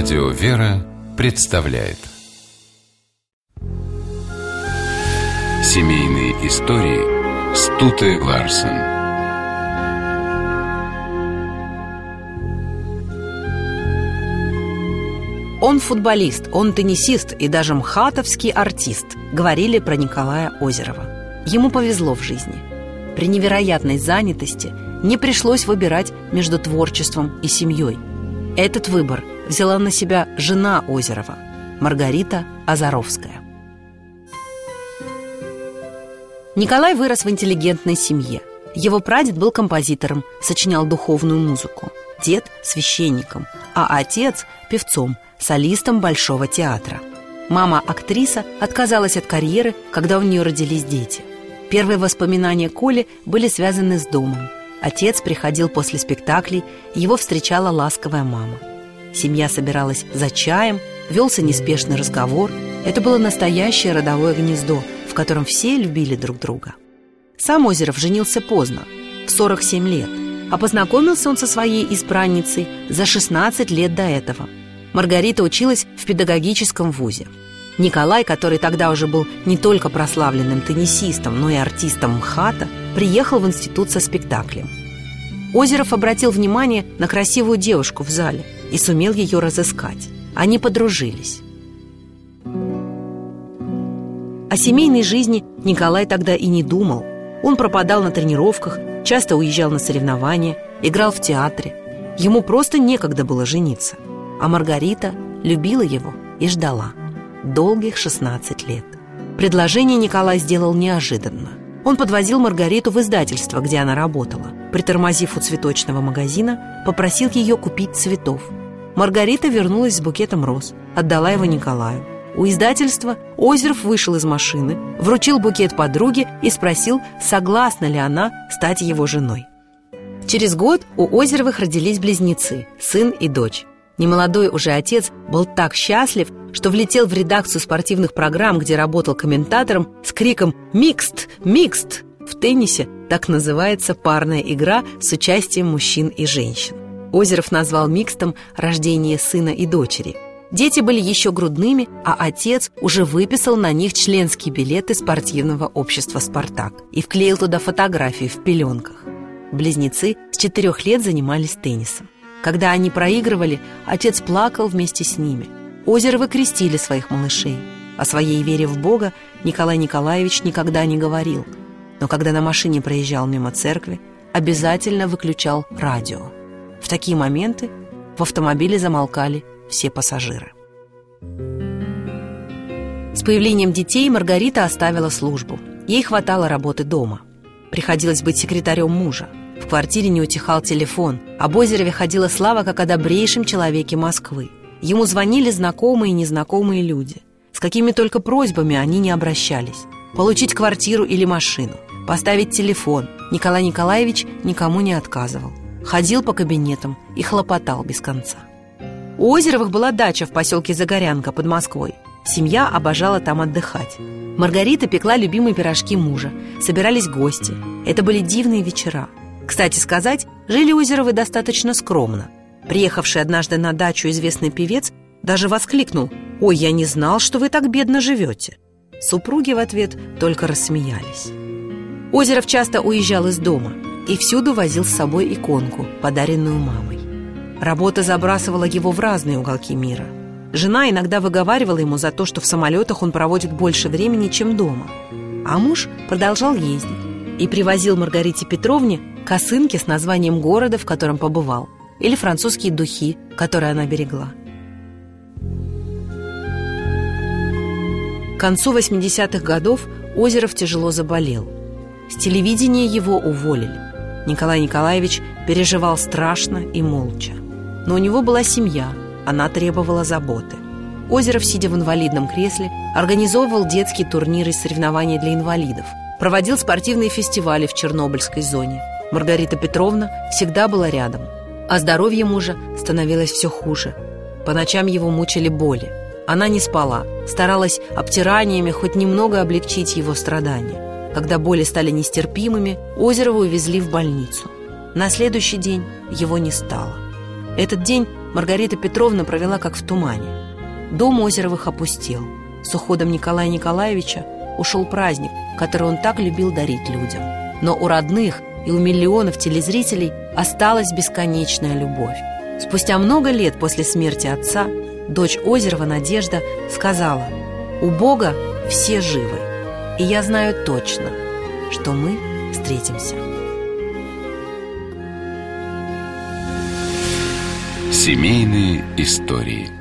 Радио «Вера» представляет Семейные истории Стуты Ларсен Он футболист, он теннисист и даже мхатовский артист, говорили про Николая Озерова. Ему повезло в жизни. При невероятной занятости не пришлось выбирать между творчеством и семьей. Этот выбор взяла на себя жена Озерова, Маргарита Азаровская. Николай вырос в интеллигентной семье. Его прадед был композитором, сочинял духовную музыку. Дед – священником, а отец – певцом, солистом Большого театра. Мама, актриса, отказалась от карьеры, когда у нее родились дети. Первые воспоминания Коли были связаны с домом. Отец приходил после спектаклей, его встречала ласковая мама. Семья собиралась за чаем, велся неспешный разговор. Это было настоящее родовое гнездо, в котором все любили друг друга. Сам Озеров женился поздно, в 47 лет, а познакомился он со своей избранницей за 16 лет до этого. Маргарита училась в педагогическом вузе. Николай, который тогда уже был не только прославленным теннисистом, но и артистом МХАТа, приехал в институт со спектаклем. Озеров обратил внимание на красивую девушку в зале и сумел ее разыскать. Они подружились. О семейной жизни Николай тогда и не думал. Он пропадал на тренировках, часто уезжал на соревнования, играл в театре. Ему просто некогда было жениться. А Маргарита любила его и ждала. Долгих 16 лет. Предложение Николай сделал неожиданно. Он подвозил Маргариту в издательство, где она работала. Притормозив у цветочного магазина, попросил ее купить цветов. Маргарита вернулась с букетом роз, отдала его Николаю. У издательства Озеров вышел из машины, вручил букет подруге и спросил, согласна ли она стать его женой. Через год у Озеровых родились близнецы, сын и дочь. Немолодой уже отец был так счастлив, что влетел в редакцию спортивных программ, где работал комментатором, с криком «Микст! Микст!». В теннисе так называется парная игра с участием мужчин и женщин. Озеров назвал микстом рождение сына и дочери. Дети были еще грудными, а отец уже выписал на них членские билеты спортивного общества «Спартак» и вклеил туда фотографии в пеленках. Близнецы с четырех лет занимались теннисом. Когда они проигрывали, отец плакал вместе с ними. Озеровы крестили своих малышей. О своей вере в Бога Николай Николаевич никогда не говорил. Но когда на машине проезжал мимо церкви, обязательно выключал радио. В такие моменты в автомобиле замолкали все пассажиры. С появлением детей Маргарита оставила службу. Ей хватало работы дома. Приходилось быть секретарем мужа. В квартире не утихал телефон. Об Озерове ходила слава как о добрейшем человеке Москвы. Ему звонили знакомые и незнакомые люди. С какими только просьбами они не обращались. Получить квартиру или машину, поставить телефон. Николай Николаевич никому не отказывал. Ходил по кабинетам и хлопотал без конца. У Озеровых была дача в поселке Загорянка под Москвой. Семья обожала там отдыхать. Маргарита пекла любимые пирожки мужа. Собирались гости. Это были дивные вечера. Кстати сказать, жили Озеровы достаточно скромно. Приехавший однажды на дачу известный певец даже воскликнул «Ой, я не знал, что вы так бедно живете». Супруги в ответ только рассмеялись. Озеров часто уезжал из дома и всюду возил с собой иконку, подаренную мамой. Работа забрасывала его в разные уголки мира. Жена иногда выговаривала ему за то, что в самолетах он проводит больше времени, чем дома. А муж продолжал ездить и привозил Маргарите Петровне косынки с названием города, в котором побывал, или французские духи, которые она берегла. К концу 80-х годов Озеров тяжело заболел. С телевидения его уволили. Николай Николаевич переживал страшно и молча. Но у него была семья, она требовала заботы. Озеров, сидя в инвалидном кресле, организовывал детские турниры и соревнования для инвалидов, проводил спортивные фестивали в Чернобыльской зоне – Маргарита Петровна всегда была рядом, а здоровье мужа становилось все хуже. По ночам его мучили боли. Она не спала, старалась обтираниями хоть немного облегчить его страдания. Когда боли стали нестерпимыми, Озерова увезли в больницу. На следующий день его не стало. Этот день Маргарита Петровна провела как в тумане. Дом Озеровых опустел. С уходом Николая Николаевича ушел праздник, который он так любил дарить людям. Но у родных и у миллионов телезрителей осталась бесконечная любовь. Спустя много лет после смерти отца дочь Озерова Надежда сказала «У Бога все живы, и я знаю точно, что мы встретимся». Семейные истории